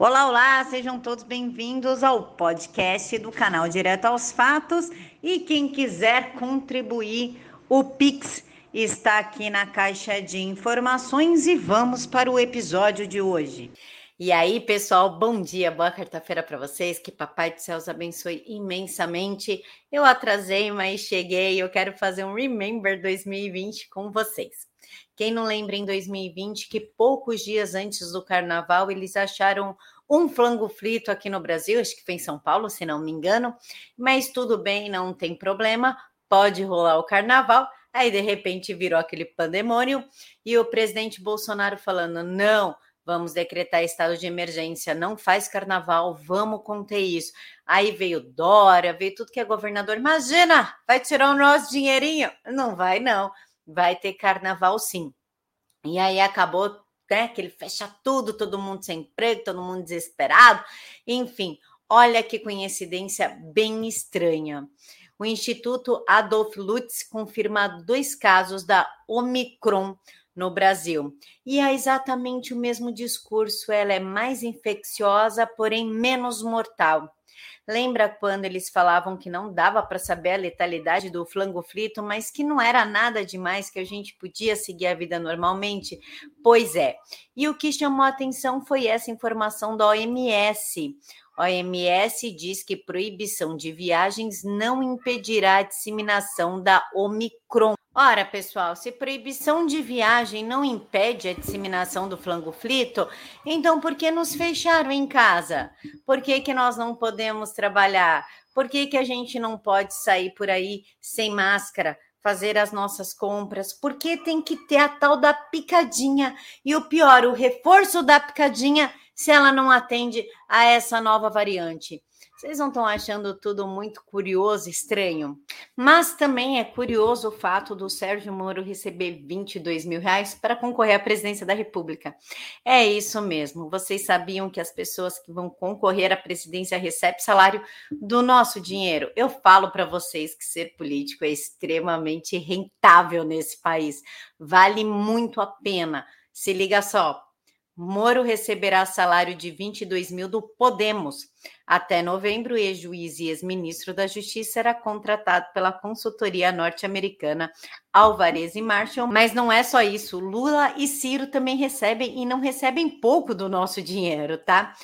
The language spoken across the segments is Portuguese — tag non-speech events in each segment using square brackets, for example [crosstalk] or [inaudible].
Olá, olá, sejam todos bem-vindos ao podcast do canal Direto aos Fatos. E quem quiser contribuir, o Pix está aqui na caixa de informações e vamos para o episódio de hoje. E aí, pessoal, bom dia, boa quarta-feira para vocês. Que Papai do Céu os abençoe imensamente. Eu atrasei, mas cheguei. Eu quero fazer um Remember 2020 com vocês. Quem não lembra em 2020 que poucos dias antes do carnaval eles acharam um flango frito aqui no Brasil, acho que foi em São Paulo, se não me engano, mas tudo bem, não tem problema, pode rolar o carnaval. Aí de repente virou aquele pandemônio e o presidente Bolsonaro falando: não, vamos decretar estado de emergência, não faz carnaval, vamos conter isso. Aí veio Dória, veio tudo que é governador. Imagina, vai tirar o nosso dinheirinho? Não vai, não vai ter carnaval sim. E aí acabou né, que ele fecha tudo, todo mundo sem emprego, todo mundo desesperado. Enfim, olha que coincidência bem estranha. O Instituto Adolf Lutz confirma dois casos da Omicron no Brasil. E é exatamente o mesmo discurso, ela é mais infecciosa, porém menos mortal. Lembra quando eles falavam que não dava para saber a letalidade do flango frito, mas que não era nada demais, que a gente podia seguir a vida normalmente? Pois é. E o que chamou a atenção foi essa informação da OMS. A OMS diz que proibição de viagens não impedirá a disseminação da Omicron. Ora, pessoal, se proibição de viagem não impede a disseminação do flango frito, então por que nos fecharam em casa? Por que, que nós não podemos trabalhar? Por que, que a gente não pode sair por aí sem máscara? fazer as nossas compras, porque tem que ter a tal da picadinha. E o pior, o reforço da picadinha se ela não atende a essa nova variante. Vocês não estão achando tudo muito curioso, estranho? Mas também é curioso o fato do Sérgio Moro receber 22 mil reais para concorrer à presidência da República. É isso mesmo. Vocês sabiam que as pessoas que vão concorrer à presidência recebem salário do nosso dinheiro? Eu falo para vocês que ser político é extremamente rentável nesse país. Vale muito a pena. Se liga só, Moro receberá salário de 22 mil do Podemos. Até novembro, ex-juiz e ex-ministro da Justiça será contratado pela consultoria norte-americana Alvarez e Marshall. Mas não é só isso. Lula e Ciro também recebem e não recebem pouco do nosso dinheiro, tá?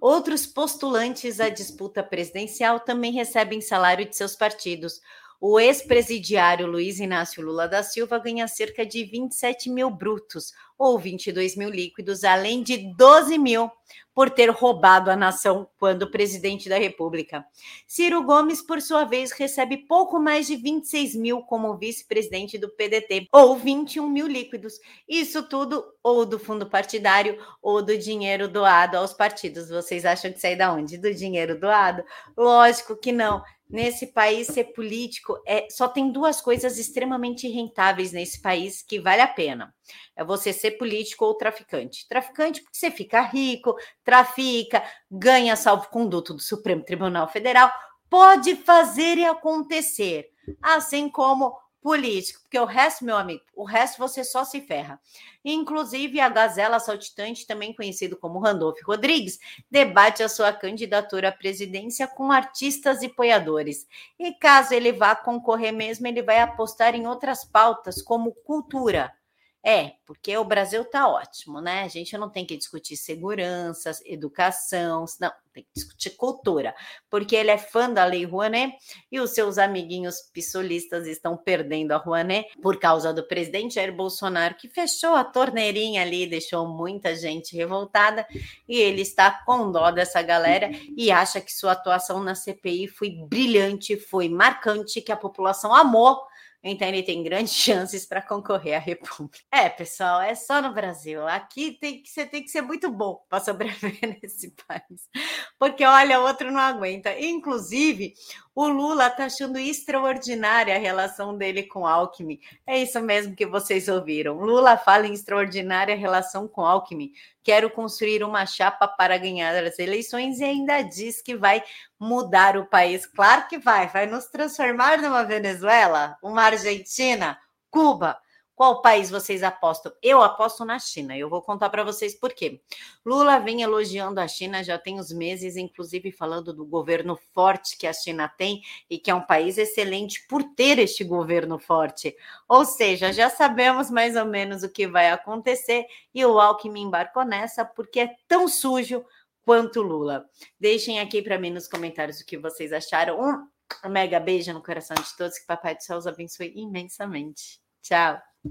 Outros postulantes à disputa presidencial também recebem salário de seus partidos. O ex-presidiário Luiz Inácio Lula da Silva ganha cerca de 27 mil brutos, ou 22 mil líquidos, além de 12 mil por ter roubado a nação quando presidente da República. Ciro Gomes, por sua vez, recebe pouco mais de 26 mil como vice-presidente do PDT, ou 21 mil líquidos. Isso tudo ou do fundo partidário ou do dinheiro doado aos partidos. Vocês acham que sai da onde? Do dinheiro doado? Lógico que não nesse país ser político é só tem duas coisas extremamente rentáveis nesse país que vale a pena. É você ser político ou traficante. Traficante porque você fica rico, trafica, ganha salvo-conduto do Supremo Tribunal Federal, pode fazer e acontecer, assim como político, porque o resto, meu amigo, o resto você só se ferra. Inclusive, a Gazela Saltitante, também conhecido como Randolph Rodrigues, debate a sua candidatura à presidência com artistas e apoiadores. E caso ele vá concorrer mesmo, ele vai apostar em outras pautas, como cultura é, porque o Brasil está ótimo, né? A gente não tem que discutir segurança, educação, não, tem que discutir cultura, porque ele é fã da Lei Rouanet e os seus amiguinhos pissolistas estão perdendo a Rouanet por causa do presidente Jair Bolsonaro, que fechou a torneirinha ali, deixou muita gente revoltada, e ele está com dó dessa galera e acha que sua atuação na CPI foi brilhante, foi marcante, que a população amou então ele tem grandes [laughs] chances para concorrer à República. É, pessoal, é só no Brasil. Aqui tem que você tem que ser muito bom para sobreviver [laughs] nesse país. Porque olha, outro não aguenta. Inclusive, o Lula está achando extraordinária a relação dele com Alckmin. É isso mesmo que vocês ouviram. Lula fala em extraordinária relação com Alckmin. Quero construir uma chapa para ganhar as eleições e ainda diz que vai mudar o país. Claro que vai, vai nos transformar numa Venezuela, uma Argentina, Cuba. Qual país vocês apostam? Eu aposto na China. Eu vou contar para vocês por quê. Lula vem elogiando a China já tem uns meses, inclusive falando do governo forte que a China tem e que é um país excelente por ter este governo forte. Ou seja, já sabemos mais ou menos o que vai acontecer e o Alckmin embarcou nessa porque é tão sujo quanto Lula. Deixem aqui para mim nos comentários o que vocês acharam. Um mega beijo no coração de todos, que Papai do Céu os abençoe imensamente. Tchau!